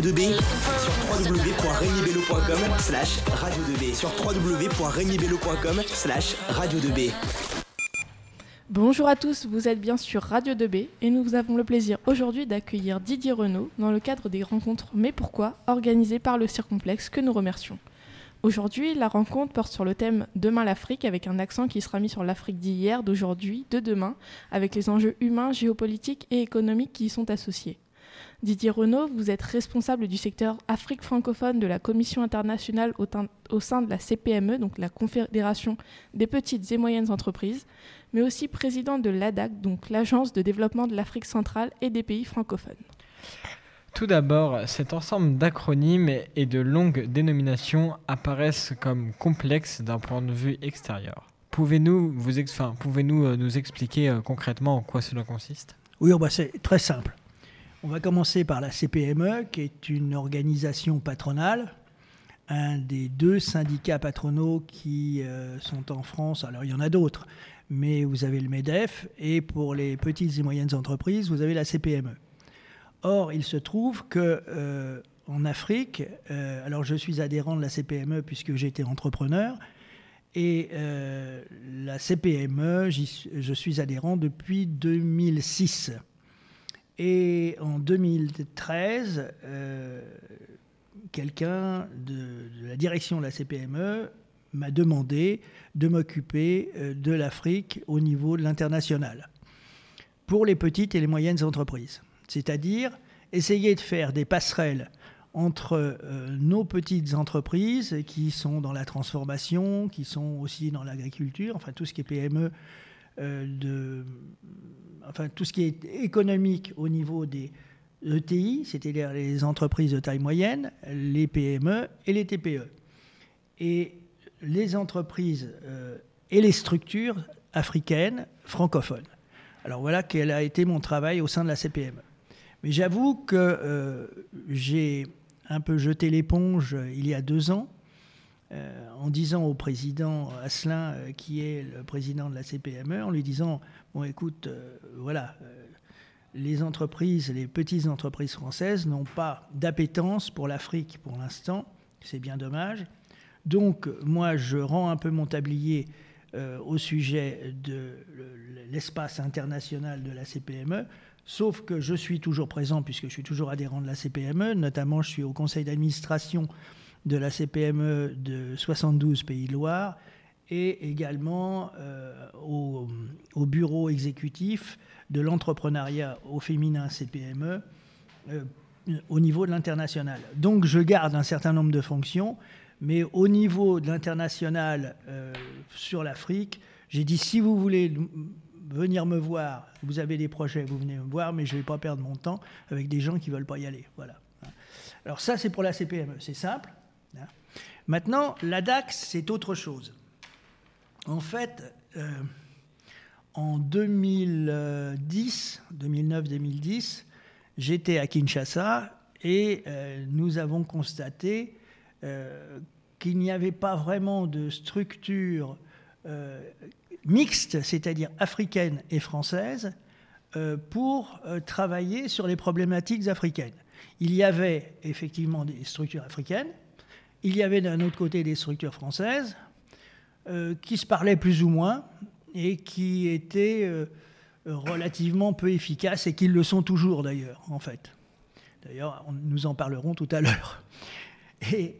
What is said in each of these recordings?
2B sur www.regnibello.com slash radio 2B sur www.regnibello.com slash radio 2B. Bonjour à tous, vous êtes bien sur Radio 2B et nous avons le plaisir aujourd'hui d'accueillir Didier Renaud dans le cadre des rencontres Mais pourquoi organisées par le Circomplexe que nous remercions. Aujourd'hui, la rencontre porte sur le thème Demain l'Afrique avec un accent qui sera mis sur l'Afrique d'hier, d'aujourd'hui, de demain, avec les enjeux humains, géopolitiques et économiques qui y sont associés. Didier Renaud, vous êtes responsable du secteur Afrique francophone de la Commission internationale au, sein de la CPME, donc la Confédération des petites et moyennes entreprises, mais aussi président de l'ADAC, donc l'Agence de développement de l'Afrique centrale et des pays francophones. Tout d'abord, cet ensemble d'acronymes et de longues dénominations apparaissent comme complexes d'un point de vue extérieur. Pouvez-nous vous pouvez -nous, nous expliquer euh, concrètement en quoi cela consiste? Oui, oh, bah c'est très simple. On va commencer par la CPME, qui est une organisation patronale, un des deux syndicats patronaux qui euh, sont en France. Alors il y en a d'autres, mais vous avez le MEDEF, et pour les petites et moyennes entreprises, vous avez la CPME. Or, il se trouve que euh, en Afrique, euh, alors je suis adhérent de la CPME puisque j'étais entrepreneur, et la CPME, je suis adhérent depuis 2006. Et en 2013, quelqu'un de, la direction de la CPME m'a demandé de m'occuper de l'Afrique au niveau de l'international pour les petites et les moyennes entreprises. C'est-à-dire essayer de faire des passerelles entre euh, nos petites entreprises qui sont dans la transformation, qui sont aussi dans l'agriculture, enfin tout ce qui est PME, euh, de, enfin tout ce qui est économique au niveau des ETI, c'est-à-dire les entreprises de taille moyenne, les PME et les TPE. Et les entreprises euh, et les structures africaines francophones. Alors voilà quel a été mon travail au sein de la CPME. Mais j'avoue que euh, j'ai un peu jeté l'éponge euh, il y a deux ans euh, en disant au président Asselin, qui est le président de la CPME, en lui disant Bon, écoute, voilà, les entreprises, les petites entreprises françaises n'ont pas d'appétence pour l'Afrique pour l'instant, c'est bien dommage. Donc, moi, je rends un peu mon tablier au sujet de l'espace international de la CPME Sauf que je suis toujours présent puisque je suis toujours adhérent de la CPME. Notamment, je suis au conseil d'administration de la CPME de 72 Pays de Loire et également euh, au, bureau exécutif de l'entrepreneuriat au féminin CPME euh, au niveau de l'international. Donc je garde un certain nombre de fonctions, mais au niveau de l'international euh, sur l'Afrique, j'ai dit si vous voulez venir me voir. Vous avez des projets, vous venez me voir, mais je ne vais pas perdre mon temps avec des gens qui ne veulent pas y aller. Voilà. Alors ça, c'est pour la CPME, c'est simple. Hein. Maintenant, la DAX, c'est autre chose. En fait, euh, en 2010, 2009-2010, j'étais à Kinshasa et euh, nous avons constaté euh, qu'il n'y avait pas vraiment de structure mixte, c'est-à-dire africaine et française, pour travailler sur les problématiques africaines. Il y avait effectivement des structures africaines, il y avait d'un autre côté des structures françaises euh, qui se parlaient plus ou moins et qui étaient relativement peu efficaces et qui le sont toujours d'ailleurs, en fait. D'ailleurs, nous en parlerons tout à l'heure. Et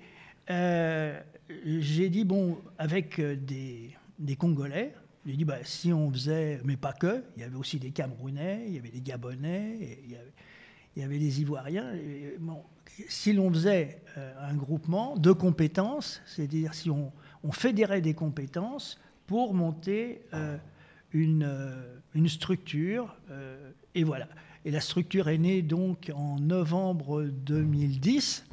j'ai dit, bon, avec des, Congolais, j'ai dit, bah, si on faisait, mais pas que, il y avait aussi des Camerounais, il y avait des Gabonais, des Ivoiriens. si l'on faisait euh, un groupement de compétences, c'est-à-dire si on, fédérait des compétences pour monter euh, euh, une, structure, et voilà. Et la structure est née donc en novembre 2010.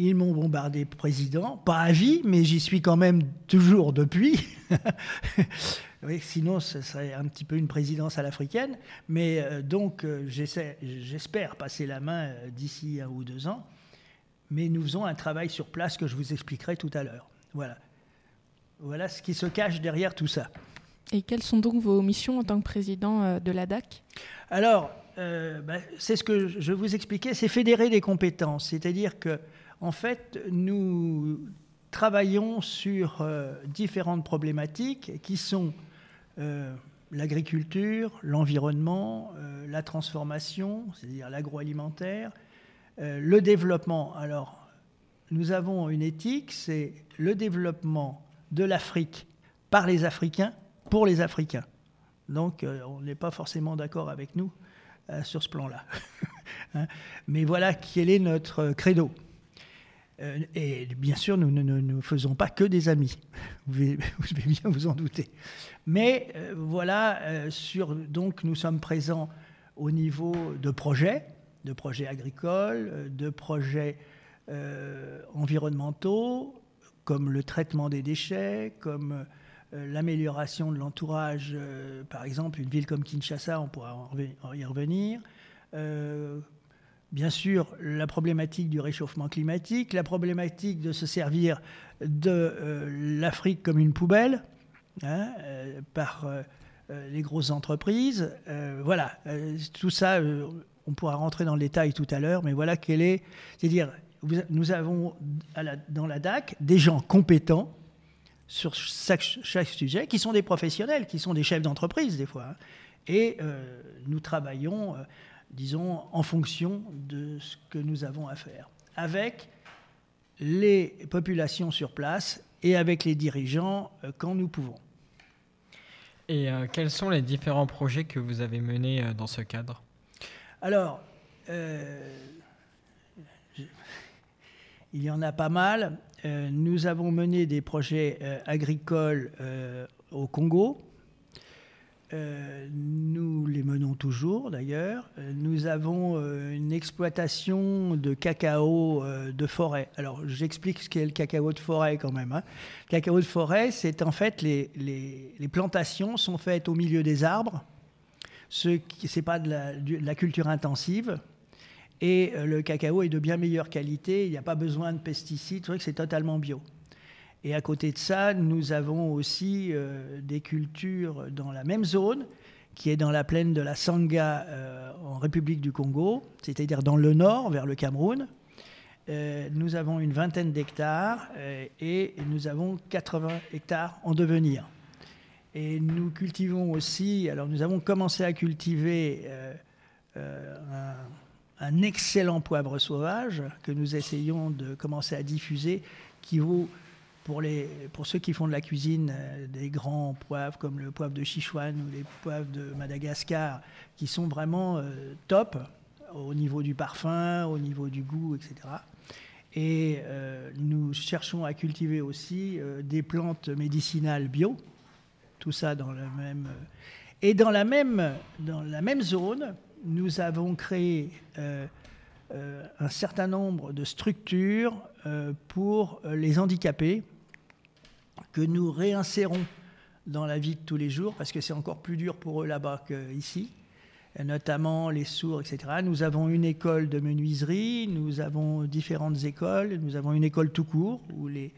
Ils m'ont bombardé président, pas à vie, mais j'y suis quand même toujours depuis. oui, sinon, ce serait un petit peu une présidence à l'africaine. Mais euh, donc, euh, j'espère passer la main euh, d'ici un ou deux ans. Mais nous faisons un travail sur place que je vous expliquerai tout à l'heure. Voilà. Voilà ce qui se cache derrière tout ça. Et quelles sont donc vos missions en tant que président de l'ADAC Alors, euh, bah, c'est ce que je vous expliquais, c'est fédérer des compétences. C'est-à-dire que, en fait, nous travaillons sur euh, différentes problématiques qui sont euh, l'agriculture, l'environnement, la transformation, c'est-à-dire l'agroalimentaire, le développement. Alors, nous avons une éthique, c'est le développement de l'Afrique par les Africains pour les Africains. Donc, on n'est pas forcément d'accord avec nous euh, sur ce plan-là. Hein. Mais voilà quel est notre credo. Euh, et bien sûr, nous ne faisons pas que des amis. Vous devez, bien vous en douter. Mais euh, voilà, sur, donc nous sommes présents au niveau de projets, de projets agricoles, de projets environnementaux, comme le traitement des déchets, comme euh, l'amélioration de l'entourage, euh, par exemple, une ville comme Kinshasa, on pourra y revenir. Euh, bien sûr, la problématique du réchauffement climatique, la problématique de se servir de l'Afrique comme une poubelle hein, par les grosses entreprises. voilà, tout ça, on pourra rentrer dans le détail tout à l'heure, mais voilà quelle est. C'est-à-dire, nous avons dans la DAC des gens compétents sur chaque, sujet, qui sont des professionnels, qui sont des chefs d'entreprise des fois. Hein. Et euh, nous travaillons, euh, disons, en fonction de ce que nous avons à faire, avec les populations sur place et avec les dirigeants euh, quand nous pouvons. Et quels sont les différents projets que vous avez menés dans ce cadre? Alors, il y en a pas mal. Euh, nous avons mené des projets euh, agricoles euh, au Congo. Nous les menons toujours d'ailleurs. Nous avons une exploitation de cacao de forêt. Alors j'explique ce qu'est le cacao de forêt quand même. Hein. Le cacao de forêt, c'est en fait les, les, plantations sont faites au milieu des arbres. Ce n'est pas de la, de la culture intensive. Et euh, le cacao est de bien meilleure qualité, il n'y a pas besoin de pesticides, c'est vrai c'est totalement bio. Et à côté de ça, nous avons aussi euh, des cultures dans la même zone, qui est dans la plaine de la Sangha euh, en République du Congo, c'est-à-dire dans le nord, vers le Cameroun. nous avons une vingtaine d'hectares et nous avons 80 hectares en devenir. Et nous cultivons aussi, alors nous avons commencé à cultiver un un excellent poivre sauvage que nous essayons de commencer à diffuser, qui vaut pour, les, pour ceux qui font de la cuisine euh, des grands poivres comme le poivre de Sichuan ou les poivres de Madagascar, qui sont vraiment euh, top au niveau du parfum, au niveau du goût, etc. Et euh, nous cherchons à cultiver aussi des plantes médicinales bio, tout ça dans la même... et dans la même, dans la même zone, nous avons créé un certain nombre de structures pour les handicapés que nous réinsérons dans la vie de tous les jours, parce que c'est encore plus dur pour eux là-bas qu'ici, notamment les sourds, etc. Nous avons une école de menuiserie, nous avons différentes écoles, nous avons une école tout court où les,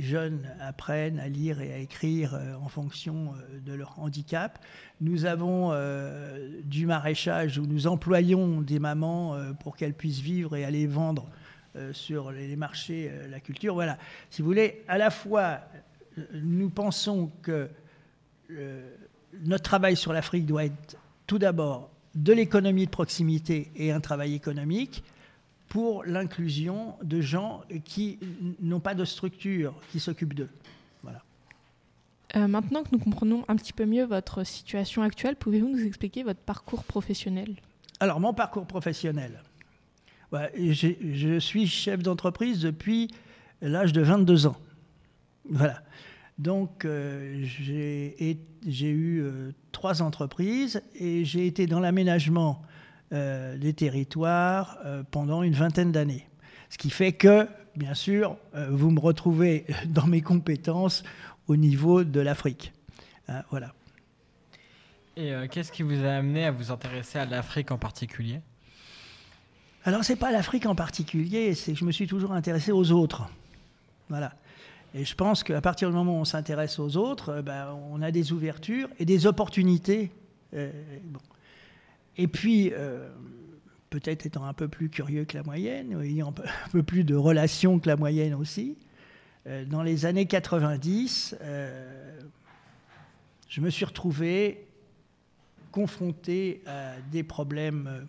jeunes apprennent à lire et à écrire euh, en fonction euh, de leur handicap. Nous avons euh, du maraîchage où nous employons des mamans pour qu'elles puissent vivre et aller vendre sur les marchés la culture. Voilà, si vous voulez, à la fois, nous pensons que notre travail sur l'Afrique doit être tout d'abord de l'économie de proximité et un travail économique pour l'inclusion de gens qui n'ont pas de structure qui s'occupe d'eux. Voilà. Euh, maintenant que nous comprenons un petit peu mieux votre situation actuelle, pouvez-vous nous expliquer votre parcours professionnel? Alors, mon parcours professionnel. Je suis chef d'entreprise depuis l'âge de 22 ans. Voilà. Donc, euh, j'ai eu euh, trois entreprises et j'ai été dans l'aménagement euh, des territoires pendant une vingtaine d'années. Ce qui fait que, bien sûr, vous me retrouvez dans mes compétences au niveau de l'Afrique. Hein, voilà. Et qu'est-ce qui vous a amené à vous intéresser à l'Afrique en particulier? Alors, c'est pas l'Afrique en particulier, c'est que je me suis toujours intéressé aux autres. Voilà. Et je pense qu'à partir du moment où on s'intéresse aux autres, ben, on a des ouvertures et des opportunités. bon. Et puis, peut-être étant un peu plus curieux que la moyenne, ayant un peu plus de relations que la moyenne aussi, dans les années 90, je me suis retrouvé confronté à des problèmes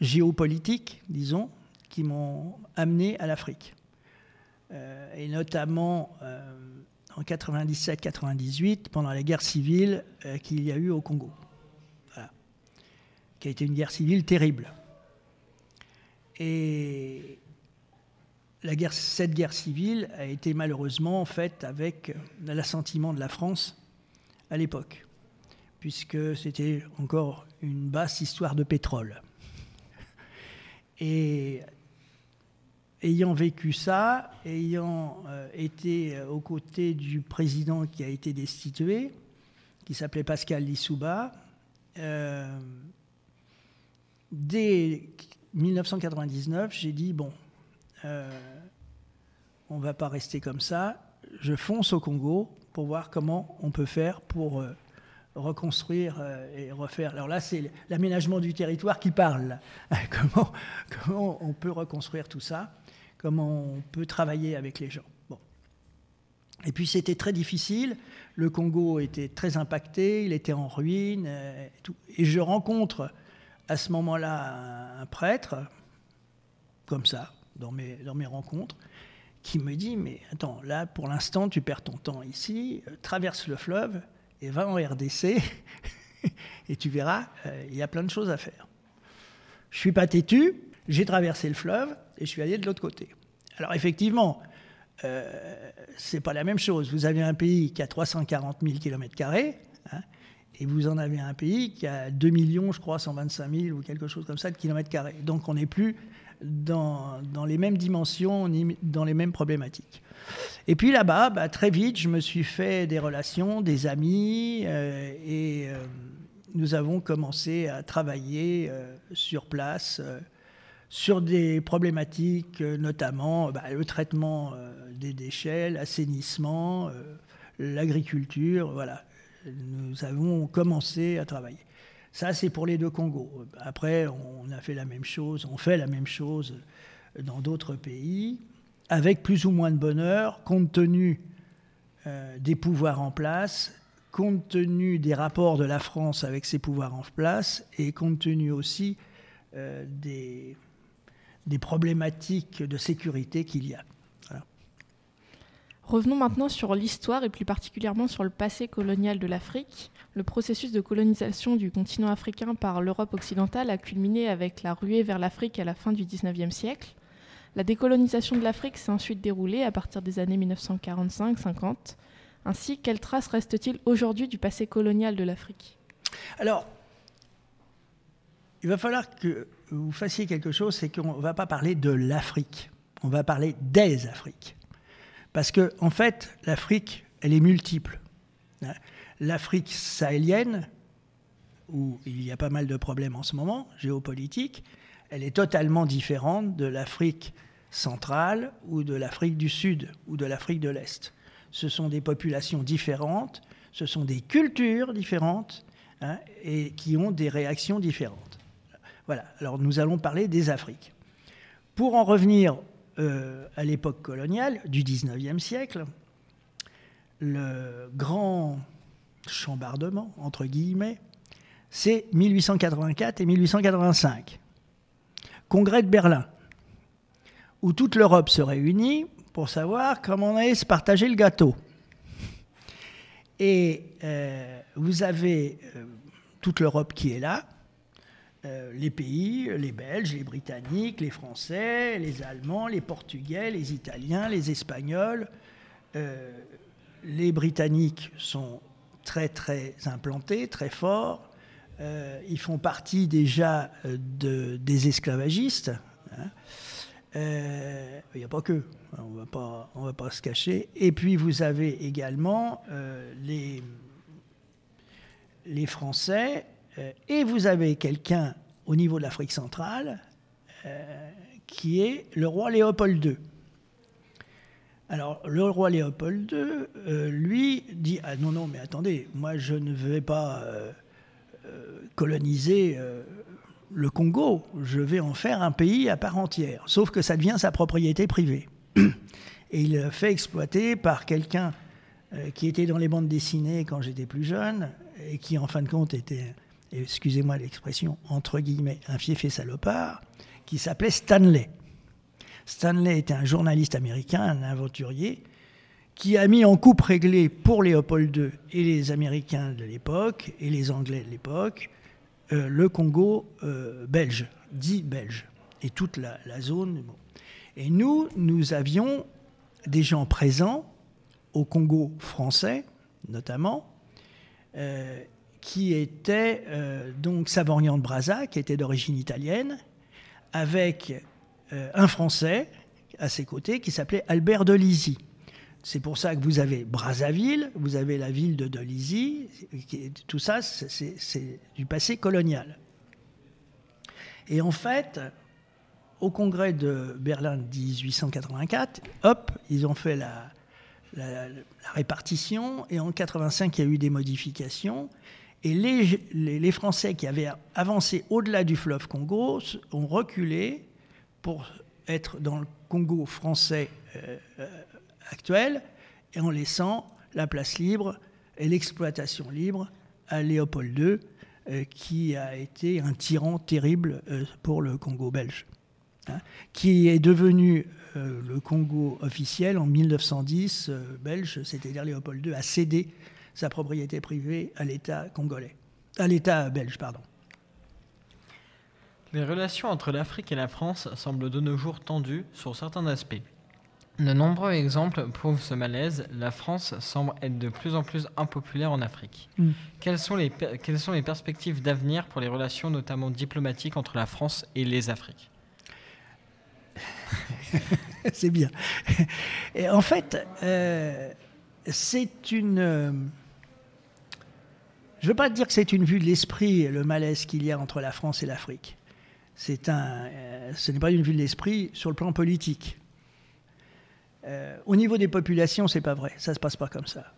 géopolitiques, disons, qui m'ont amené à l'Afrique. Euh, et notamment euh, en 97-98, pendant la guerre civile euh, qu'il y a eu au Congo, qui a été une guerre civile terrible. Et cette guerre civile a été malheureusement faite avec l'assentiment de la France à l'époque, puisque c'était encore une basse histoire de pétrole. Et ayant vécu ça, ayant euh, été euh, aux côtés du président qui a été destitué, qui s'appelait Pascal Lissouba, euh, dès 1999, j'ai dit, bon, on ne va pas rester comme ça, je fonce au Congo pour voir comment on peut faire pour reconstruire et refaire. Alors là, c'est l'aménagement du territoire qui parle. comment, on peut reconstruire tout ça? Comment on peut travailler avec les gens? Bon. Et puis c'était très difficile, le Congo était très impacté, il était en ruine, euh, et, et je rencontre à ce moment-là un prêtre, comme ça, dans mes, dans mes rencontres, qui me dit, mais attends, là pour l'instant tu perds ton temps ici, euh, traverse le fleuve et va en RDC, et tu verras, euh, il y a plein de choses à faire. Je suis pas têtu, j'ai traversé le fleuve et je suis allé de l'autre côté. Alors effectivement, euh, ce n'est pas la même chose. Vous avez un pays qui a 340 000 km et vous en avez un pays qui a 2 millions, je crois, 125 000 ou quelque chose comme ça de kilomètres carrés. Donc on n'est plus dans, les mêmes dimensions, dans les mêmes problématiques. Et puis là-bas, bah, très vite, je me suis fait des relations, des amis, euh, et euh, nous avons commencé à travailler euh, sur place sur des problématiques, notamment bah, le traitement des déchets, l'assainissement, l'agriculture. Voilà, nous avons commencé à travailler. Ça, c'est pour les deux Congos. Après, on a fait la même chose, on fait la même chose dans d'autres pays, avec plus ou moins de bonheur, compte tenu des pouvoirs en place, compte tenu des rapports de la France avec ses pouvoirs en place, et compte tenu aussi des, des problématiques de sécurité qu'il y a. Revenons maintenant sur l'histoire et plus particulièrement sur le passé colonial de l'Afrique. Le processus de colonisation du continent africain par l'Europe occidentale a culminé avec la ruée vers l'Afrique à la fin du XIXe siècle. La décolonisation de l'Afrique s'est ensuite déroulée à partir des années 1945-50. Ainsi, quelles traces reste-t-il aujourd'hui du passé colonial de l'Afrique? Alors, il va falloir que vous fassiez quelque chose, c'est qu'on ne va pas parler de l'Afrique, on va parler des Afriques. Parce que, en fait, l'Afrique, elle est multiple. L'Afrique sahélienne, où il y a pas mal de problèmes en ce moment, géopolitiques, elle est totalement différente de l'Afrique centrale ou de l'Afrique du Sud ou de l'Afrique de l'Est. Ce sont des populations différentes, ce sont des cultures différentes hein, et qui ont des réactions différentes. Voilà, alors nous allons parler des Afriques. Pour en revenir euh, à l'époque coloniale du 19e siècle, le grand chambardement, entre guillemets, c'est 1884 et 1885. Congrès de Berlin, où toute l'Europe se réunit pour savoir comment on allait se partager le gâteau. Et euh, vous avez euh, toute l'Europe qui est là, euh, les pays, les Belges, les Britanniques, les Français, les Allemands, les Portugais, les Italiens, les Espagnols. Euh, les Britanniques sont très très implantés, très forts. Euh, ils font partie déjà de, des esclavagistes. Hein. Il n'y a pas que, hein, on ne va pas se cacher. Et puis vous avez également les, les Français et vous avez quelqu'un au niveau de l'Afrique centrale euh, qui est le roi Léopold II. Alors, le roi Léopold II, euh, lui, dit Ah non, non, mais attendez, moi je ne vais pas coloniser le Congo, je vais en faire un pays à part entière. Sauf que ça devient sa propriété privée. Et il fait exploiter par quelqu'un qui était dans les bandes dessinées quand j'étais plus jeune et qui en fin de compte était, excusez-moi l'expression, entre guillemets, un fiefé salopard, qui s'appelait Stanley. Stanley était un journaliste américain, un aventurier, qui a mis en coupe réglée pour Léopold II et les Américains de l'époque et les Anglais de l'époque euh, le Congo euh, belge, dit belge, et toute la, zone. Et nous, nous avions des gens présents au Congo français, notamment, euh, qui étaient donc Savorian de Brazza, qui était d'origine italienne, avec un Français à ses côtés qui s'appelait Albert de Lizy. C'est pour ça que vous avez Brazzaville, vous avez la ville de Dolisie, tout ça, c'est du passé colonial. Et en fait, au congrès de Berlin 1884, hop, ils ont fait la, répartition, et en 85, il y a eu des modifications, et les, Français qui avaient avancé au-delà du fleuve Congo ont reculé pour être dans le Congo français euh, euh, actuel, et en laissant la place libre et l'exploitation libre à Léopold II, euh, qui a été un tyran terrible pour le Congo belge, hein, qui est devenu le Congo officiel en 1910 belge, c'est-à-dire Léopold II a cédé sa propriété privée à l'État congolais, à l'État belge, pardon. Les relations entre l'Afrique et la France semblent de nos jours tendues sur certains aspects. De nombreux exemples prouvent ce malaise. La France semble être de plus en plus impopulaire en Afrique. Mm. Quelles, sont les, quelles sont les perspectives d'avenir pour les relations, notamment diplomatiques, entre la France et les Afriques? C'est bien. Et en fait, euh, c'est une. Je ne veux pas dire que c'est une vue de l'esprit, le malaise qu'il y a entre la France et l'Afrique c'est un, euh, ce n'est pas une vue de l'esprit sur le plan politique. Euh, au niveau des populations, c'est pas vrai, ça se passe pas comme ça.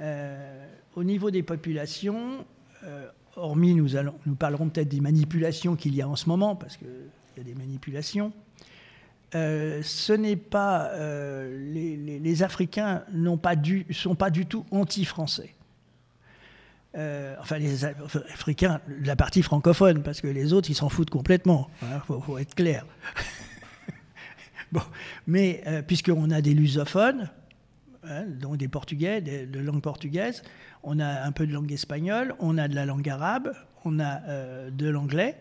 Euh, au niveau des populations, hormis nous, allons, nous parlerons peut-être des manipulations qu'il y a en ce moment, parce qu'il y a des manipulations. ce n'est pas les, les, Africains n'ont pas du, sont pas du tout anti-français. Euh, enfin les Africains, la partie francophone, parce que les autres, ils s'en foutent complètement. Il hein, faut, être clair. bon, mais euh, puisqu'on a des lusophones, hein, donc des portugais, de langue portugaise, on a un peu de langue espagnole, on a de la langue arabe, on a euh, de l'anglais,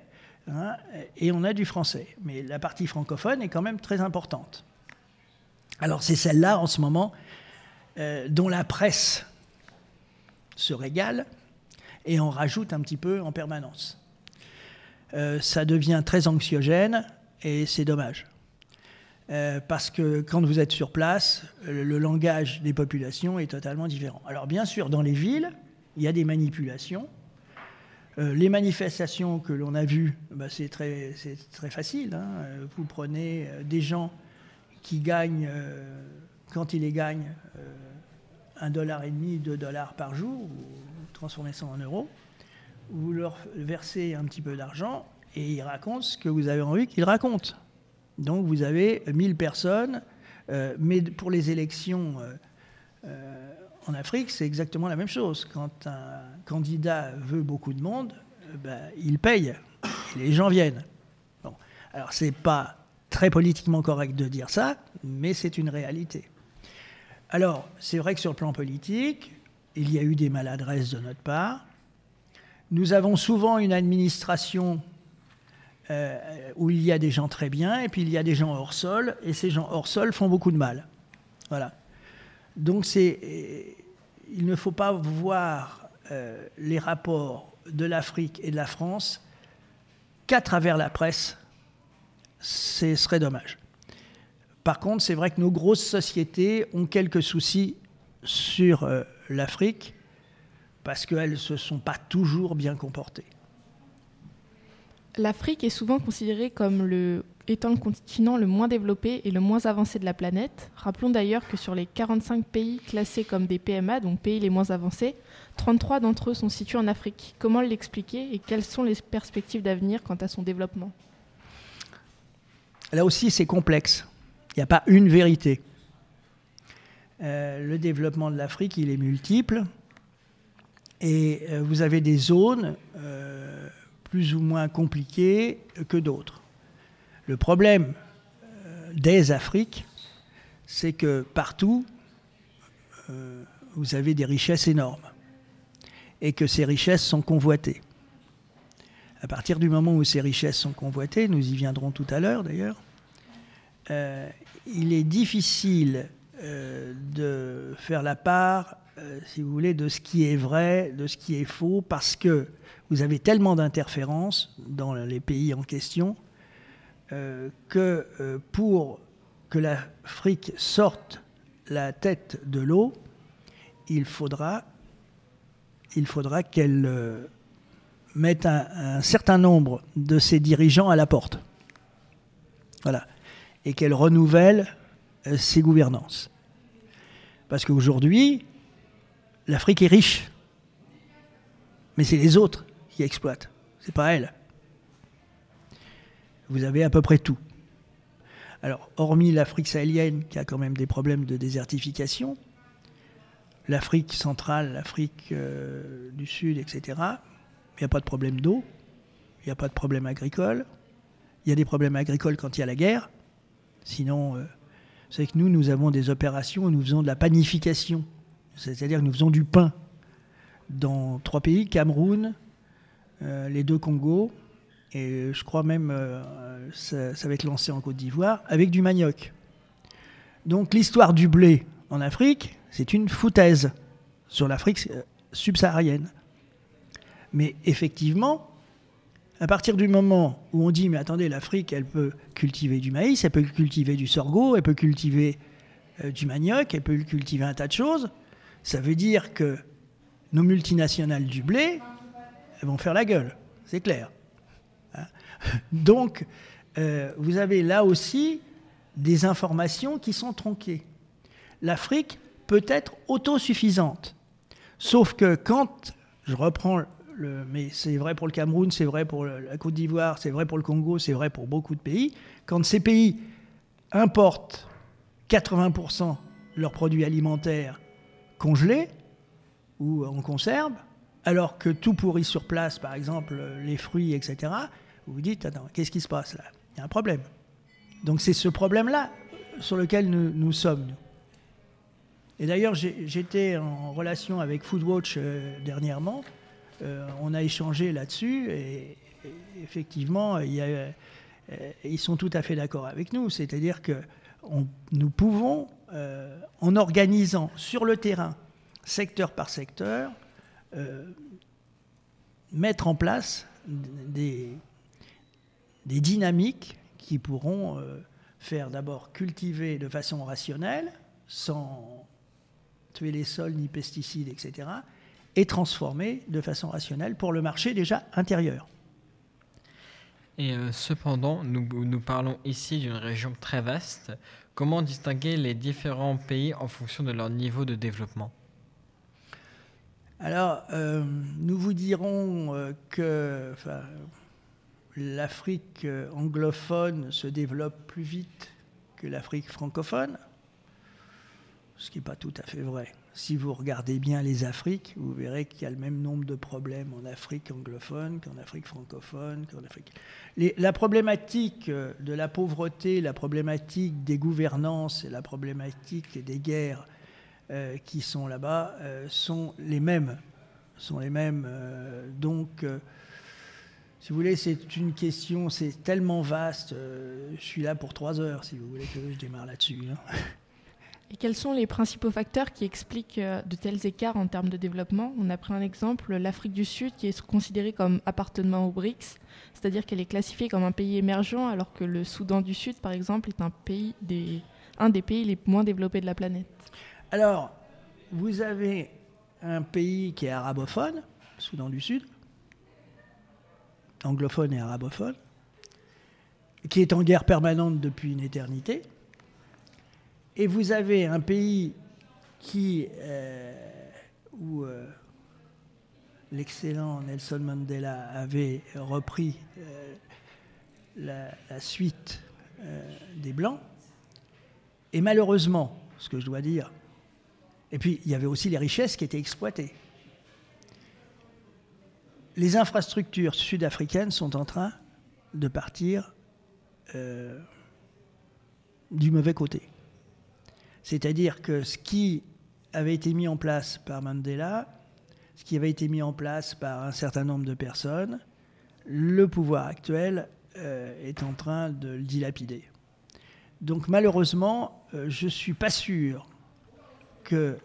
hein, et on a du français. Mais la partie francophone est quand même très importante. Alors c'est celle-là, en ce moment, dont la presse se régale et on rajoute un petit peu en permanence. Euh, ça devient très anxiogène et c'est dommage. Euh, parce que quand vous êtes sur place, le, langage des populations est totalement différent. Alors bien sûr, dans les villes, il y a des manipulations. Euh, les manifestations que l'on a vues, bah, c'est très, très, facile. Hein. Vous prenez des gens qui gagnent, quand ils les gagnent, un dollar et demi, deux dollars par jour, transformer ça en euros, vous leur versez un petit peu d'argent et ils racontent ce que vous avez envie qu'ils racontent. Donc vous avez 1000 personnes, euh, mais pour les élections euh, euh, en Afrique, c'est exactement la même chose. Quand un candidat veut beaucoup de monde, ben, il paye et les gens viennent. Bon. Alors c'est pas très politiquement correct de dire ça, mais c'est une réalité. Alors, c'est vrai que sur le plan politique, il y a eu des maladresses de notre part. Nous avons souvent une administration euh, où il y a des gens très bien et puis il y a des gens hors sol et ces gens hors sol font beaucoup de mal. Voilà. Donc c'est, il ne faut pas voir euh, les rapports de l'Afrique et de la France qu'à travers la presse. Ce serait dommage. Par contre, c'est vrai que nos grosses sociétés ont quelques soucis sur euh, l'Afrique parce qu'elles ne se sont pas toujours bien comportées. L'Afrique est souvent considérée comme le, étant le continent le moins développé et le moins avancé de la planète. Rappelons d'ailleurs que sur les 45 pays classés comme des PMA, donc pays les moins avancés, 33 d'entre eux sont situés en Afrique. Comment l'expliquer et quelles sont les perspectives d'avenir quant à son développement? Là aussi, c'est complexe. Il n'y a pas une vérité. Euh, le développement de l'Afrique, il est multiple. Et euh, vous avez des zones euh, plus ou moins compliquées que d'autres. Le problème des Afriques, c'est que partout, vous avez des richesses énormes et que ces richesses sont convoitées. À partir du moment où ces richesses sont convoitées, nous y viendrons tout à l'heure d'ailleurs, il est difficile euh, de faire la part, euh, si vous voulez, de ce qui est vrai, de ce qui est faux, parce que vous avez tellement d'interférences dans les pays en question euh, que pour que l'Afrique sorte la tête de l'eau, il faudra, il faudra qu'elle mette un, un, certain nombre de ses dirigeants à la porte. Voilà. Et qu'elle renouvelle ses gouvernances. Parce qu'aujourd'hui, l'Afrique est riche. Mais c'est les autres qui exploitent. C'est pas elle. Vous avez à peu près tout. Alors, hormis l'Afrique sahélienne qui a quand même des problèmes de désertification, l'Afrique centrale, l'Afrique euh, du Sud, etc., il n'y a pas de problème d'eau, il n'y a pas de problème agricole. Il y a des problèmes agricoles quand il y a la guerre. Sinon, euh, c'est que nous, nous avons des opérations où nous faisons de la panification. C'est-à-dire que nous faisons du pain dans trois pays, Cameroun, euh, les deux Congos, et je crois même euh, ça, va être lancé en Côte d'Ivoire, avec du manioc. Donc l'histoire du blé en Afrique, c'est une foutaise sur l'Afrique euh, subsaharienne. Mais effectivement, à partir du moment où on dit, mais attendez, l'Afrique, elle peut cultiver du maïs, elle peut cultiver du sorgho, elle peut cultiver euh, du manioc, elle peut cultiver un tas de choses, ça veut dire que nos multinationales du blé, vont faire la gueule, c'est clair. Hein Donc, euh, vous avez là aussi des informations qui sont tronquées. L'Afrique peut être autosuffisante. Sauf que quand, je reprends mais c'est vrai pour le Cameroun, c'est vrai pour la Côte d'Ivoire, c'est vrai pour le Congo, c'est vrai pour beaucoup de pays. Quand ces pays importent 80% de leurs produits alimentaires congelés ou en conserve, alors que tout pourrit sur place, par exemple les fruits, etc., vous vous dites, attends, qu'est-ce qui se passe là? Il y a un problème. Donc c'est ce problème-là sur lequel nous, nous sommes. Et d'ailleurs, j'étais en relation avec Foodwatch euh, dernièrement, euh, on a échangé là-dessus et, effectivement, euh, ils sont tout à fait d'accord avec nous. C'est-à-dire que nous pouvons, euh, en organisant sur le terrain, secteur par secteur, mettre en place des, des dynamiques qui pourront faire d'abord cultiver de façon rationnelle, sans tuer les sols ni pesticides, etc., et transformer de façon rationnelle pour le marché déjà intérieur. Et euh, cependant, nous, nous, parlons ici d'une région très vaste. Comment distinguer les différents pays en fonction de leur niveau de développement? Alors, euh, nous vous dirons euh, que l'Afrique anglophone se développe plus vite que l'Afrique francophone, ce qui n'est pas tout à fait vrai si vous regardez bien les Afriques, vous verrez qu'il y a le même nombre de problèmes en Afrique anglophone qu'en Afrique francophone, qu'en Afrique. la problématique euh, de la pauvreté, la problématique des gouvernances et la problématique des guerres euh, qui sont là-bas euh, sont les mêmes. Sont les mêmes. donc, si vous voulez, c'est une question, c'est tellement vaste. je suis là pour trois heures, si vous voulez que je démarre là-dessus. Hein. Quels sont les principaux facteurs qui expliquent euh, de tels écarts en termes de développement? On a pris un exemple, l'Afrique du Sud qui est considérée comme appartenant aux BRICS, c'est-à-dire qu'elle est classifiée comme un pays émergent alors que le Soudan du Sud, par exemple, est un, pays des, un des pays les moins développés de la planète. Alors, vous avez un pays qui est arabophone, Soudan du Sud, anglophone et arabophone, qui est en guerre permanente depuis une éternité. Et vous avez un pays qui, euh, où euh, l'excellent Nelson Mandela avait repris euh, la, suite des Blancs. Et malheureusement, ce que je dois dire, et puis il y avait aussi les richesses qui étaient exploitées. Les infrastructures sud-africaines sont en train de partir du mauvais côté. C'est-à-dire que ce qui avait été mis en place par Mandela, ce qui avait été mis en place par un certain nombre de personnes, le pouvoir actuel euh, est en train de le dilapider. Donc malheureusement, euh, je ne suis pas sûr que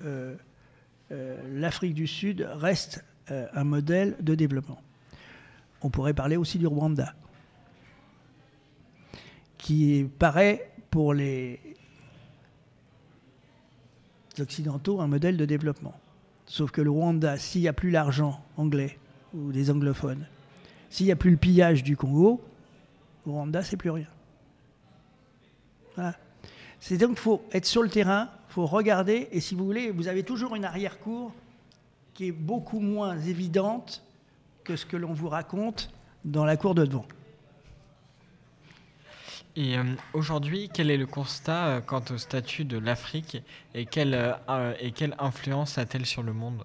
l'Afrique du Sud reste un modèle de développement. On pourrait parler aussi du Rwanda qui paraît pour les Occidentaux un modèle de développement? Sauf que le Rwanda, s'il n'y a plus l'argent anglais ou des anglophones, s'il n'y a plus le pillage du Congo, au Rwanda, c'est plus rien. C'est donc faut être sur le terrain, il faut regarder, et si vous voulez, vous avez toujours une arrière-cour qui est beaucoup moins évidente que ce que l'on vous raconte dans la cour de devant. Et euh, aujourd'hui, quel est le constat euh, quant au statut de l'Afrique et quelle, euh, influence a-t-elle sur le monde?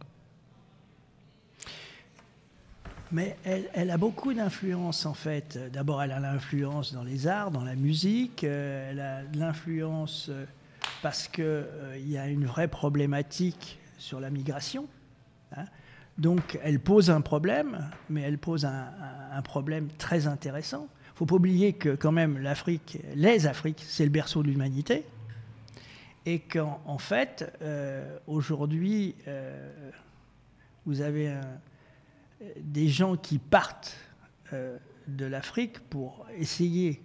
Mais elle, a beaucoup d'influence en fait. D'abord, elle a l'influence dans les arts, dans la musique. elle a l'influence parce qu'il il y a une vraie problématique sur la migration. Hein. Donc, elle pose un problème, mais elle pose un problème très intéressant ne faut pas oublier que quand même l'Afrique, les Afriques, c'est le berceau de l'humanité. Et qu'en fait, euh, aujourd'hui, euh, vous avez des gens qui partent euh, de l'Afrique pour essayer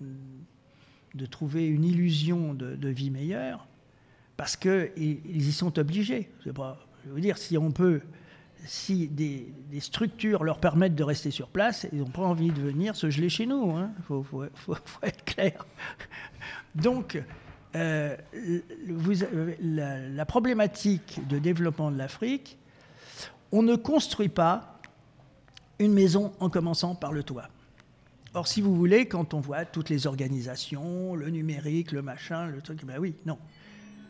de trouver une illusion de, vie meilleure, parce qu'ils y sont obligés. Pas, je veux dire, si on peut si des, structures leur permettent de rester sur place, ils n'ont pas envie de venir se geler chez nous. Il hein. faut, être clair. Donc, euh, la, la, problématique de développement de l'Afrique, on ne construit pas une maison en commençant par le toit. Or, si vous voulez, quand on voit toutes les organisations, le numérique, le machin, le truc, ben oui, non.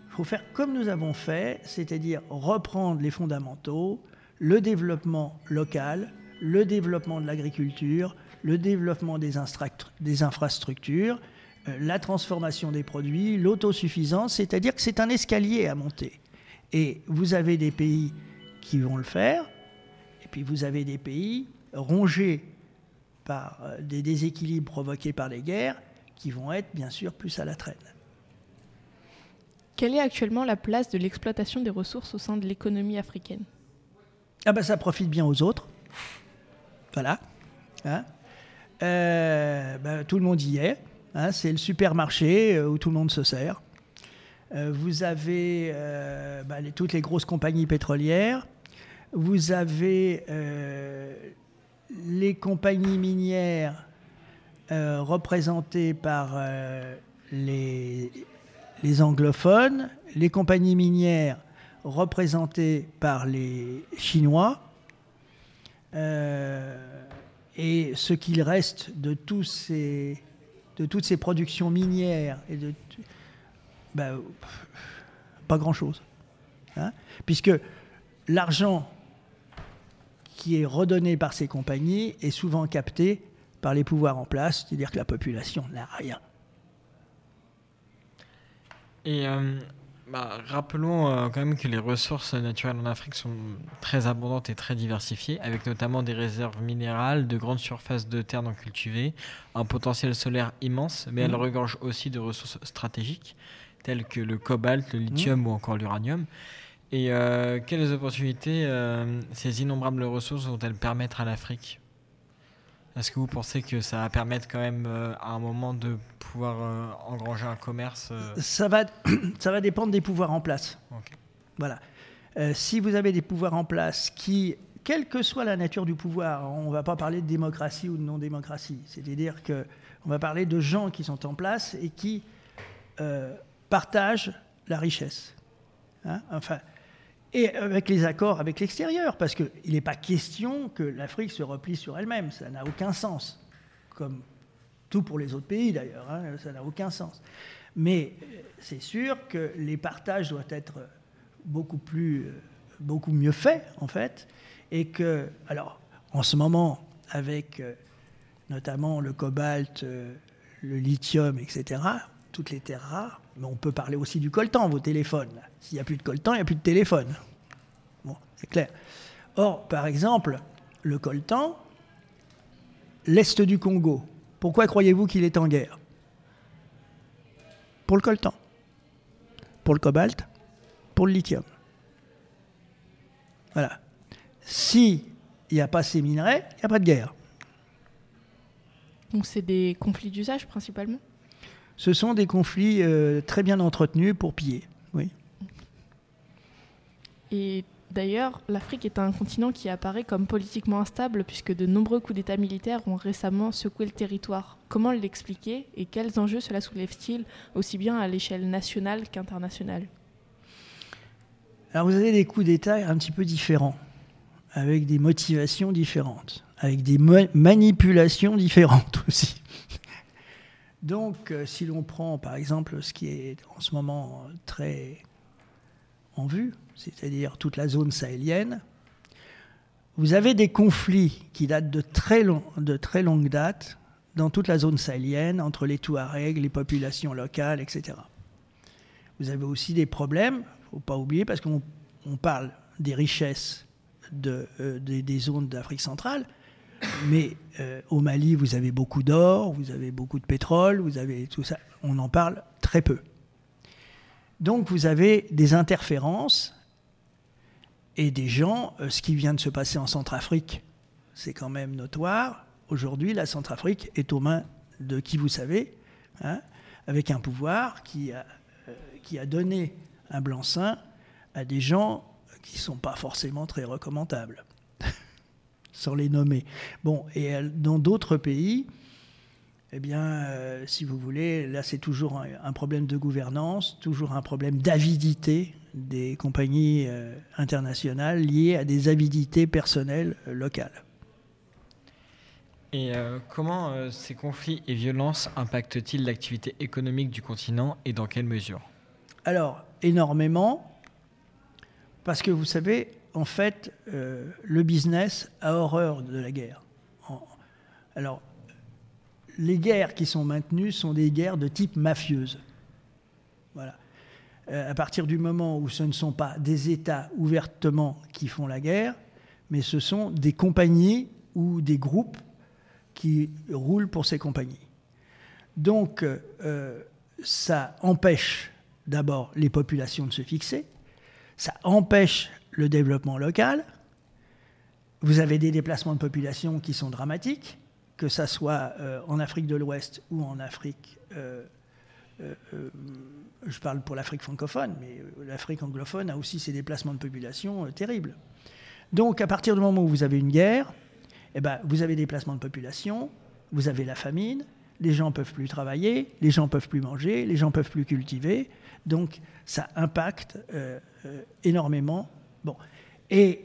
Il faut faire comme nous avons fait, c'est-à-dire reprendre les fondamentaux, le développement local, le développement de l'agriculture, le développement des, infrastructures, euh, la transformation des produits, l'autosuffisance, c'est-à-dire que c'est un escalier à monter. Et vous avez des pays qui vont le faire, et puis vous avez des pays rongés par euh, des déséquilibres provoqués par les guerres qui vont être bien sûr plus à la traîne. Quelle est actuellement la place de l'exploitation des ressources au sein de l'économie africaine? Ah ben ça profite bien aux autres. Voilà. Hein. Euh, ben, tout le monde y est. Hein. c'est le supermarché euh, où tout le monde se sert. Euh, vous avez ben, toutes les grosses compagnies pétrolières. Vous avez les compagnies minières représentées par les, les anglophones, les compagnies minières représenté par les Chinois. Euh, et ce qu'il reste de, ces, de toutes ces productions minières, et de, ben, pas grand-chose. Hein. Puisque l'argent qui est redonné par ces compagnies est souvent capté par les pouvoirs en place, c'est-à-dire que la population n'a rien. Et euh, bah, rappelons euh, quand même que les ressources naturelles en Afrique sont très abondantes et très diversifiées, avec notamment des réserves minérales, de grandes surfaces de terres non cultivées, un potentiel solaire immense, mais elle mmh. regorge aussi de ressources stratégiques, telles que le cobalt, le lithium mmh. ou encore l'uranium. Et euh, quelles opportunités euh, ces innombrables ressources vont-elles permettre à l'Afrique? Est-ce que vous pensez que ça va permettre quand même euh, à un moment de pouvoir euh, engranger un commerce euh ça, va, ça va dépendre des pouvoirs en place. Voilà. si vous avez des pouvoirs en place qui quelle que soit la nature du pouvoir, on ne va pas parler de démocratie ou de non-démocratie, c'est-à-dire qu'on va parler de gens qui sont en place et qui partagent la richesse. Hein, enfin, et avec les accords avec l'extérieur, parce qu'il n'est pas question que l'Afrique se replie sur elle-même, ça n'a aucun sens, comme tout pour les autres pays d'ailleurs, hein, ça n'a aucun sens. Mais euh, c'est sûr que les partages doivent être beaucoup plus, euh, beaucoup mieux faits en fait, et que, alors, en ce moment, avec euh, notamment le cobalt, le lithium, etc., toutes les terres rares, mais on peut parler aussi du coltan, vos téléphones. S'il n'y a plus de coltan, il n'y a plus de téléphone. Bon, c'est clair. Or, par exemple, le coltan, l'Est du Congo, pourquoi croyez-vous qu'il est en guerre? Pour le coltan, pour le cobalt, pour le lithium. Voilà. S'il n'y a pas ces minerais, il n'y a pas de guerre. Donc c'est des conflits d'usage principalement? Ce sont des conflits euh, très bien entretenus pour piller, oui. Et D'ailleurs, l'Afrique est un continent qui apparaît comme politiquement instable puisque de nombreux coups d'État militaires ont récemment secoué le territoire. Comment l'expliquer et quels enjeux cela soulève-t-il aussi bien à l'échelle nationale qu'internationale? Alors vous avez des coups d'État un petit peu différents, avec des motivations différentes, avec des manipulations différentes aussi. Donc euh, si l'on prend par exemple ce qui est en ce moment très en vue, c'est-à-dire toute la zone sahélienne, vous avez des conflits qui datent de très, long, de très longue date dans toute la zone sahélienne, entre les Touaregs, les populations locales, etc. Vous avez aussi des problèmes, il ne faut pas oublier, parce qu'on parle des richesses euh, des, zones d'Afrique centrale, mais euh, au Mali, vous avez beaucoup d'or, vous avez beaucoup de pétrole, vous avez tout ça. On en parle très peu. Donc vous avez des interférences et des gens, euh, ce qui vient de se passer en Centrafrique, c'est quand même notoire. Aujourd'hui, la Centrafrique est aux mains de qui vous savez, hein, avec un pouvoir qui a, euh, qui a donné un blanc-seing à des gens qui ne sont pas forcément très recommandables, sans les nommer. Bon, et dans d'autres pays, eh bien, euh, si vous voulez, là c'est toujours un, problème de gouvernance, toujours un problème d'avidité des compagnies euh, internationales liées à des avidités personnelles euh, locales. Et comment ces conflits et violences impactent-ils l'activité économique du continent et dans quelle mesure? Alors, énormément, parce que vous savez, en fait, le business a horreur de la guerre. alors, les guerres qui sont maintenues sont des guerres de type mafieuse. Voilà. Euh, à partir du moment où ce ne sont pas des États ouvertement qui font la guerre, mais ce sont des compagnies ou des groupes qui roulent pour ces compagnies. Donc, euh, ça empêche d'abord les populations de se fixer, ça empêche le développement local, vous avez des déplacements de population qui sont dramatiques, que ça soit euh, en Afrique de l'Ouest ou en Afrique, euh, euh, je parle pour l'Afrique francophone, mais l'Afrique anglophone a aussi ses déplacements de population terribles. Donc à partir du moment où vous avez une guerre, eh ben, vous avez des déplacements de population, vous avez la famine, les gens ne peuvent plus travailler, les gens ne peuvent plus manger, les gens ne peuvent plus cultiver, donc ça impacte énormément. Bon. Et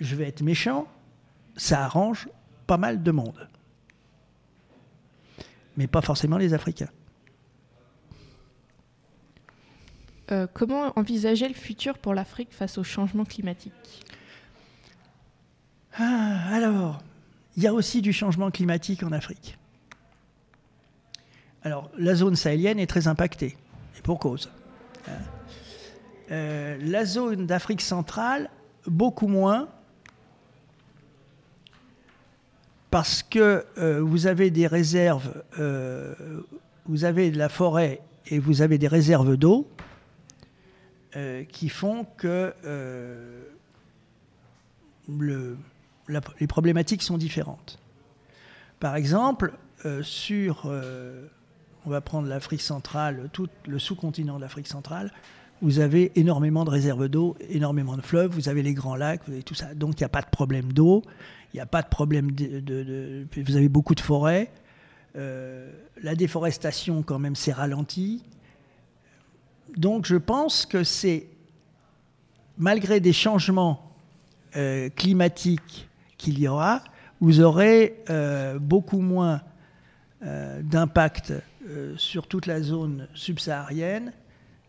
je vais être méchant, ça arrange pas mal de monde mais pas forcément les Africains. Euh, comment envisager le futur pour l'Afrique face au changement climatique? Ah, Alors, il y a aussi du changement climatique en Afrique. Alors, la zone sahélienne est très impactée, et pour cause. Euh, la zone d'Afrique centrale, beaucoup moins, parce que euh, vous avez des réserves, euh, vous avez de la forêt et vous avez des réserves d'eau qui font que les problématiques sont différentes. Par exemple, sur, on va prendre l'Afrique centrale, tout le sous-continent de l'Afrique centrale, vous avez énormément de réserves d'eau, énormément de fleuves, vous avez les grands lacs, vous avez tout ça. Donc il n'y a pas de problème d'eau, il n'y a pas de problème de, Vous avez beaucoup de forêts. Euh, la déforestation, quand même, s'est ralentie. Donc je pense que c'est, malgré des changements euh, climatiques qu'il y aura, vous aurez euh, beaucoup moins d'impact sur toute la zone subsaharienne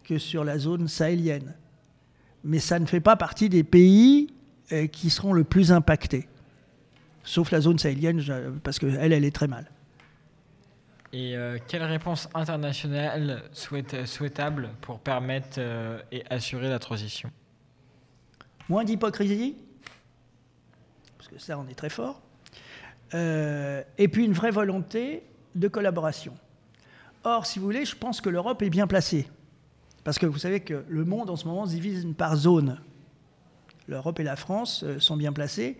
que sur la zone sahélienne. Mais ça ne fait pas partie des pays euh, qui seront le plus impactés. Sauf la zone sahélienne, parce qu'elle, elle est très mal. Et euh, quelle réponse internationale souhaite, souhaitable pour permettre euh, et assurer la transition? Moins d'hypocrisie, parce que ça, on est très fort. et puis une vraie volonté de collaboration. Or, si vous voulez, je pense que l'Europe est bien placée. Parce que vous savez que le monde en ce moment se divise par zone. L'Europe et la France euh, sont bien placés.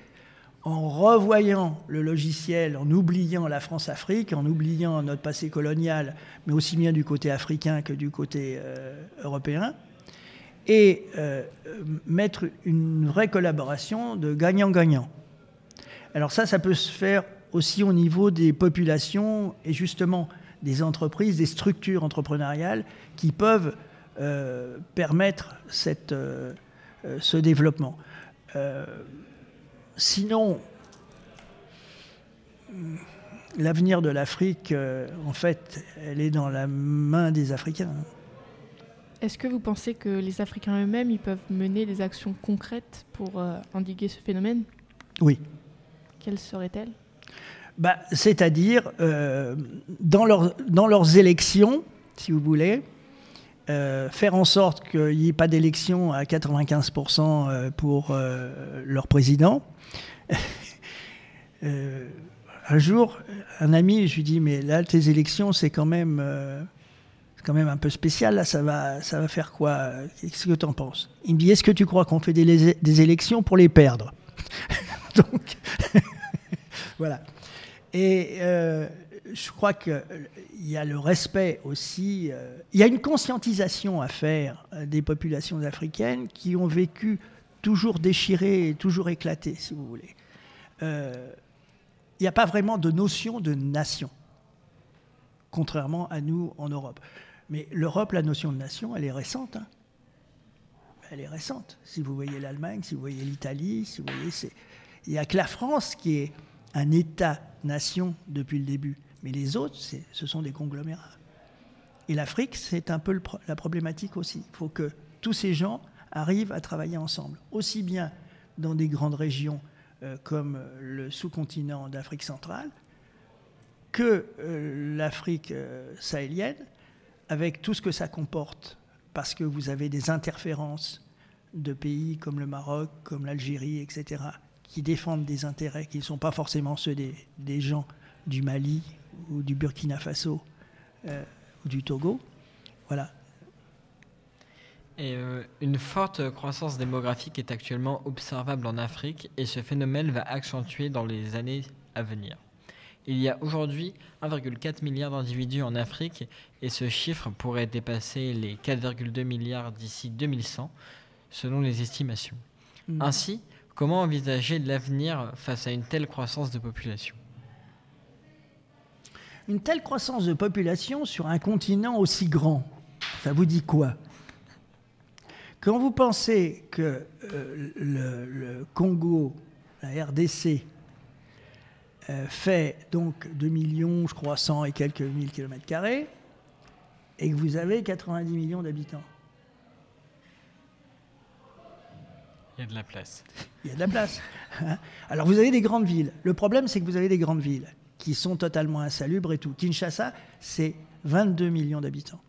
En revoyant le logiciel, en oubliant la France-Afrique, en oubliant notre passé colonial, mais aussi bien du côté africain que du côté euh, européen, et euh, mettre une vraie collaboration de gagnant-gagnant. Alors ça, ça peut se faire aussi au niveau des populations et justement des entreprises, des structures entrepreneuriales qui peuvent euh, permettre cette, euh, euh, ce développement. sinon, l'avenir de l'Afrique, en fait, elle est dans la main des Africains. Est-ce que vous pensez que les Africains eux-mêmes, ils peuvent mener des actions concrètes pour endiguer ce phénomène? Oui. Quelles seraient-elles? Bah, C'est-à-dire, dans, leur, dans leurs élections, si vous voulez, euh, faire en sorte qu'il n'y ait pas d'élection à 95% euh, pour euh, leur président. un jour, un ami, je lui dis, mais là, tes élections, c'est quand même, quand même un peu spécial. Là, ça va, ça va faire quoi? Qu'est-ce que tu en penses? Il me dit, est-ce que tu crois qu'on fait des, des élections pour les perdre? Donc, voilà. Et je crois qu'il y a le respect aussi, euh, il y a une conscientisation à faire euh, des populations africaines qui ont vécu toujours déchirées et toujours éclatées, si vous voulez. Euh, il n'y a pas vraiment de notion de nation, contrairement à nous en Europe. Mais l'Europe, la notion de nation, elle est récente. Hein. Elle est récente. Si vous voyez l'Allemagne, si vous voyez l'Italie, si vous voyez, il n'y a que la France qui est un État-nation depuis le début. Mais les autres, ce sont des conglomérats. Et l'Afrique, c'est un peu la problématique aussi. Il faut que tous ces gens arrivent à travailler ensemble, aussi bien dans des grandes régions euh, comme le sous-continent d'Afrique centrale que euh, l'Afrique euh, sahélienne, avec tout ce que ça comporte, parce que vous avez des interférences de pays comme le Maroc, comme l'Algérie, etc., qui défendent des intérêts qui ne sont pas forcément ceux des gens du Mali ou du Burkina Faso euh, ou du Togo. Voilà. Et euh, une forte croissance démographique est actuellement observable en Afrique et ce phénomène va accentuer dans les années à venir. Il y a aujourd'hui 1,4 milliard d'individus en Afrique et ce chiffre pourrait dépasser les 4,2 milliards d'ici 2100 selon les estimations. Hmm. Ainsi, comment envisager l'avenir face à une telle croissance de population? Une telle croissance de population sur un continent aussi grand, ça vous dit quoi? Quand vous pensez que euh, le, Congo, la RDC, euh, fait donc 2 millions, je crois, 100 et quelques mille kilomètres carrés, et que vous avez 90 millions d'habitants. Il y a de la place. Il y a de la place. Hein. Alors vous avez des grandes villes. Le problème, c'est que vous avez des grandes villes qui sont totalement insalubres et tout. Kinshasa, c'est 22 millions d'habitants.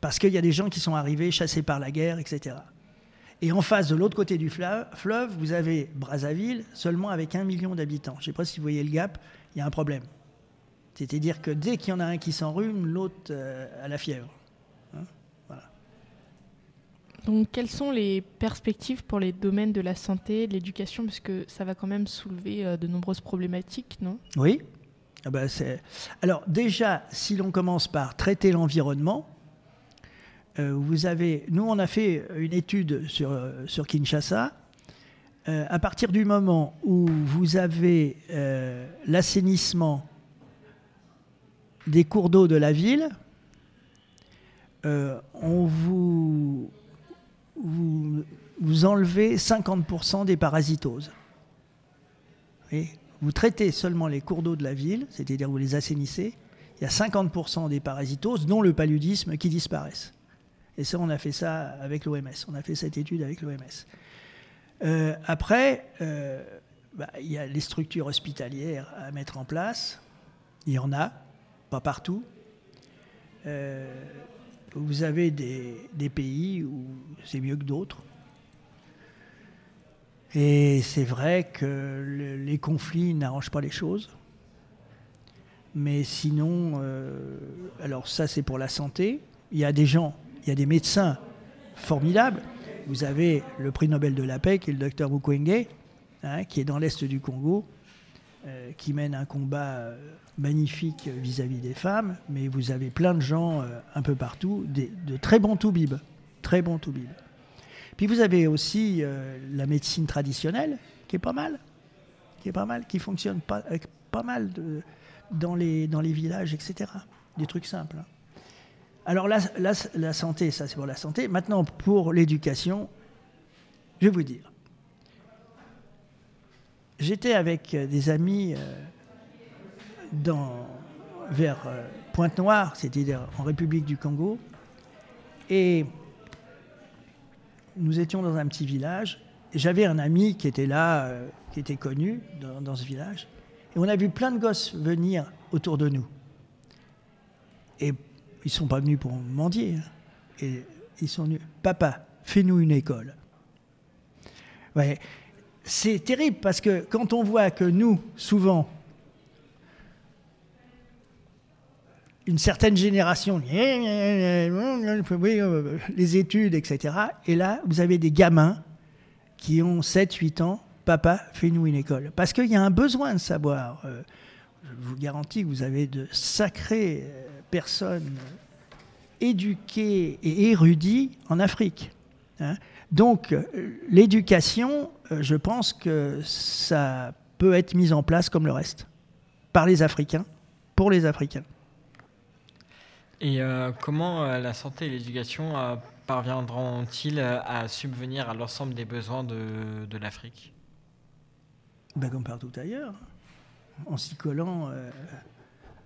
Parce qu'il y a des gens qui sont arrivés chassés par la guerre, etc. Et en face, de l'autre côté du fleuve, vous avez Brazzaville, seulement avec un million d'habitants. Je ne sais pas si vous voyez le gap, il y a un problème. C'est-à-dire que dès qu'il y en a un qui s'enrhume, l'autre euh, a la fièvre. Donc, quelles sont les perspectives pour les domaines de la santé, de l'éducation, parce que ça va quand même soulever euh, de nombreuses problématiques, non? Oui. Ah bah, Alors déjà, si l'on commence par traiter l'environnement, euh, vous avez, nous, on a fait une étude sur, euh, sur Kinshasa. À partir du moment où vous avez l'assainissement des cours d'eau de la ville, on vous, vous, enlevez 50% des parasitoses. Vous traitez seulement les cours d'eau de la ville, c'est-à-dire vous les assainissez, il y a 50% des parasitoses, dont le paludisme, qui disparaissent. Et ça, on a fait ça avec l'OMS. On a fait cette étude avec l'OMS. Euh, après, euh, bah, il y a les structures hospitalières à mettre en place. Il y en a, pas partout. Euh, vous avez des, pays où c'est mieux que d'autres. Et c'est vrai que le- les conflits n'arrangent pas les choses. Mais sinon, euh, alors ça c'est pour la santé. Il y a des gens, il y a des médecins formidables. Vous avez le prix Nobel de la paix qui est le docteur Mukwege, hein, qui est dans l'est du Congo, euh, qui mène un combat euh, magnifique vis-à-vis des femmes. Mais vous avez plein de gens euh, un peu partout, de très bons toubibs, très bons toubibs. Puis vous avez aussi euh, la médecine traditionnelle, qui est pas mal, qui est pas mal, qui fonctionne pas, pas mal dans, les, dans les villages, etc. Des trucs simples. hein. Alors la, la- santé, ça c'est pour la santé. Maintenant, pour l'éducation, je vais vous dire. J'étais avec euh, des amis vers euh, Pointe-Noire, c'est-à-dire en République du Congo, et nous étions dans un petit village. J'avais un ami qui était là, euh, qui était connu dans, ce village. Et on a vu plein de gosses venir autour de nous. Et ils ne sont pas venus pour mendier. hein. Ils sont venus. Papa, fais-nous une école. Ouais. C'est terrible parce que quand on voit que nous, souvent, une certaine génération, euh, les études, etc. Et là, vous avez des gamins qui ont 7-8 ans, papa, fais-nous une école. Parce qu'il y a un besoin de savoir. Euh, Je vous garantis que vous avez de sacrées euh, personnes éduquées et érudies en Afrique. hein. Donc, l'éducation, je pense que ça peut être mis en place comme le reste, par les Africains, pour les Africains. Et euh, comment euh, la santé et l'éducation euh, parviendront-ils à subvenir à l'ensemble des besoins de, de l'Afrique? Ben, comme partout ailleurs, en s'y collant, euh,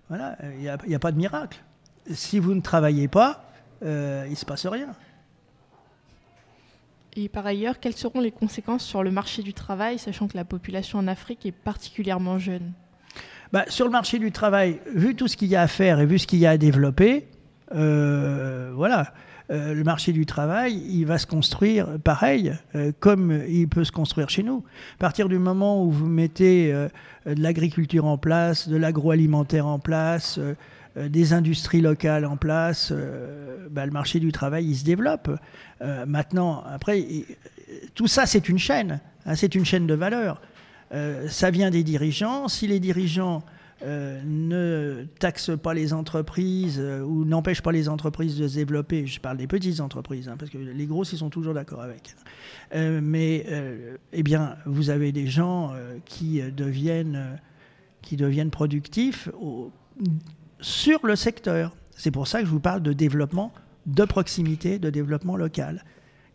voilà, il n'y a, pas de miracle. Si vous ne travaillez pas, euh, il ne se passe rien. Et par ailleurs, quelles seront les conséquences sur le marché du travail, sachant que la population en Afrique est particulièrement jeune? Bah, sur le marché du travail, vu tout ce qu'il y a à faire et vu ce qu'il y a à développer, euh, voilà, euh, le marché du travail, il va se construire pareil, euh, comme il peut se construire chez nous. À partir du moment où vous mettez de l'agriculture en place, de l'agroalimentaire en place, des industries locales en place, bah, le marché du travail, il se développe. Maintenant, après, tout ça, c'est une chaîne, hein, c'est une chaîne de valeur. Euh, ça vient des dirigeants. Si les dirigeants euh, ne taxent pas les entreprises euh, ou n'empêchent pas les entreprises de se développer, je parle des petites entreprises, hein, parce que les grosses, ils sont toujours d'accord avec. Mais, eh bien, vous avez des gens qui, deviennent, qui deviennent productifs sur le secteur. C'est pour ça que je vous parle de développement de proximité, de développement local.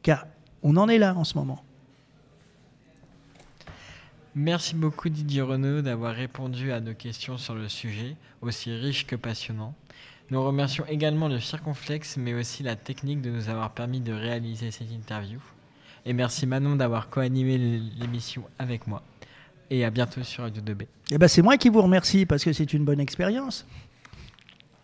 Car on en est là en ce moment. Merci beaucoup Didier Renaud d'avoir répondu à nos questions sur le sujet, aussi riche que passionnant. Nous remercions également le Circonflexe, mais aussi la technique de nous avoir permis de réaliser cette interview. Et merci Manon d'avoir co-animé l'émission avec moi. Et à bientôt sur Radio 2B. Eh ben, c'est moi qui vous remercie parce que c'est une bonne expérience.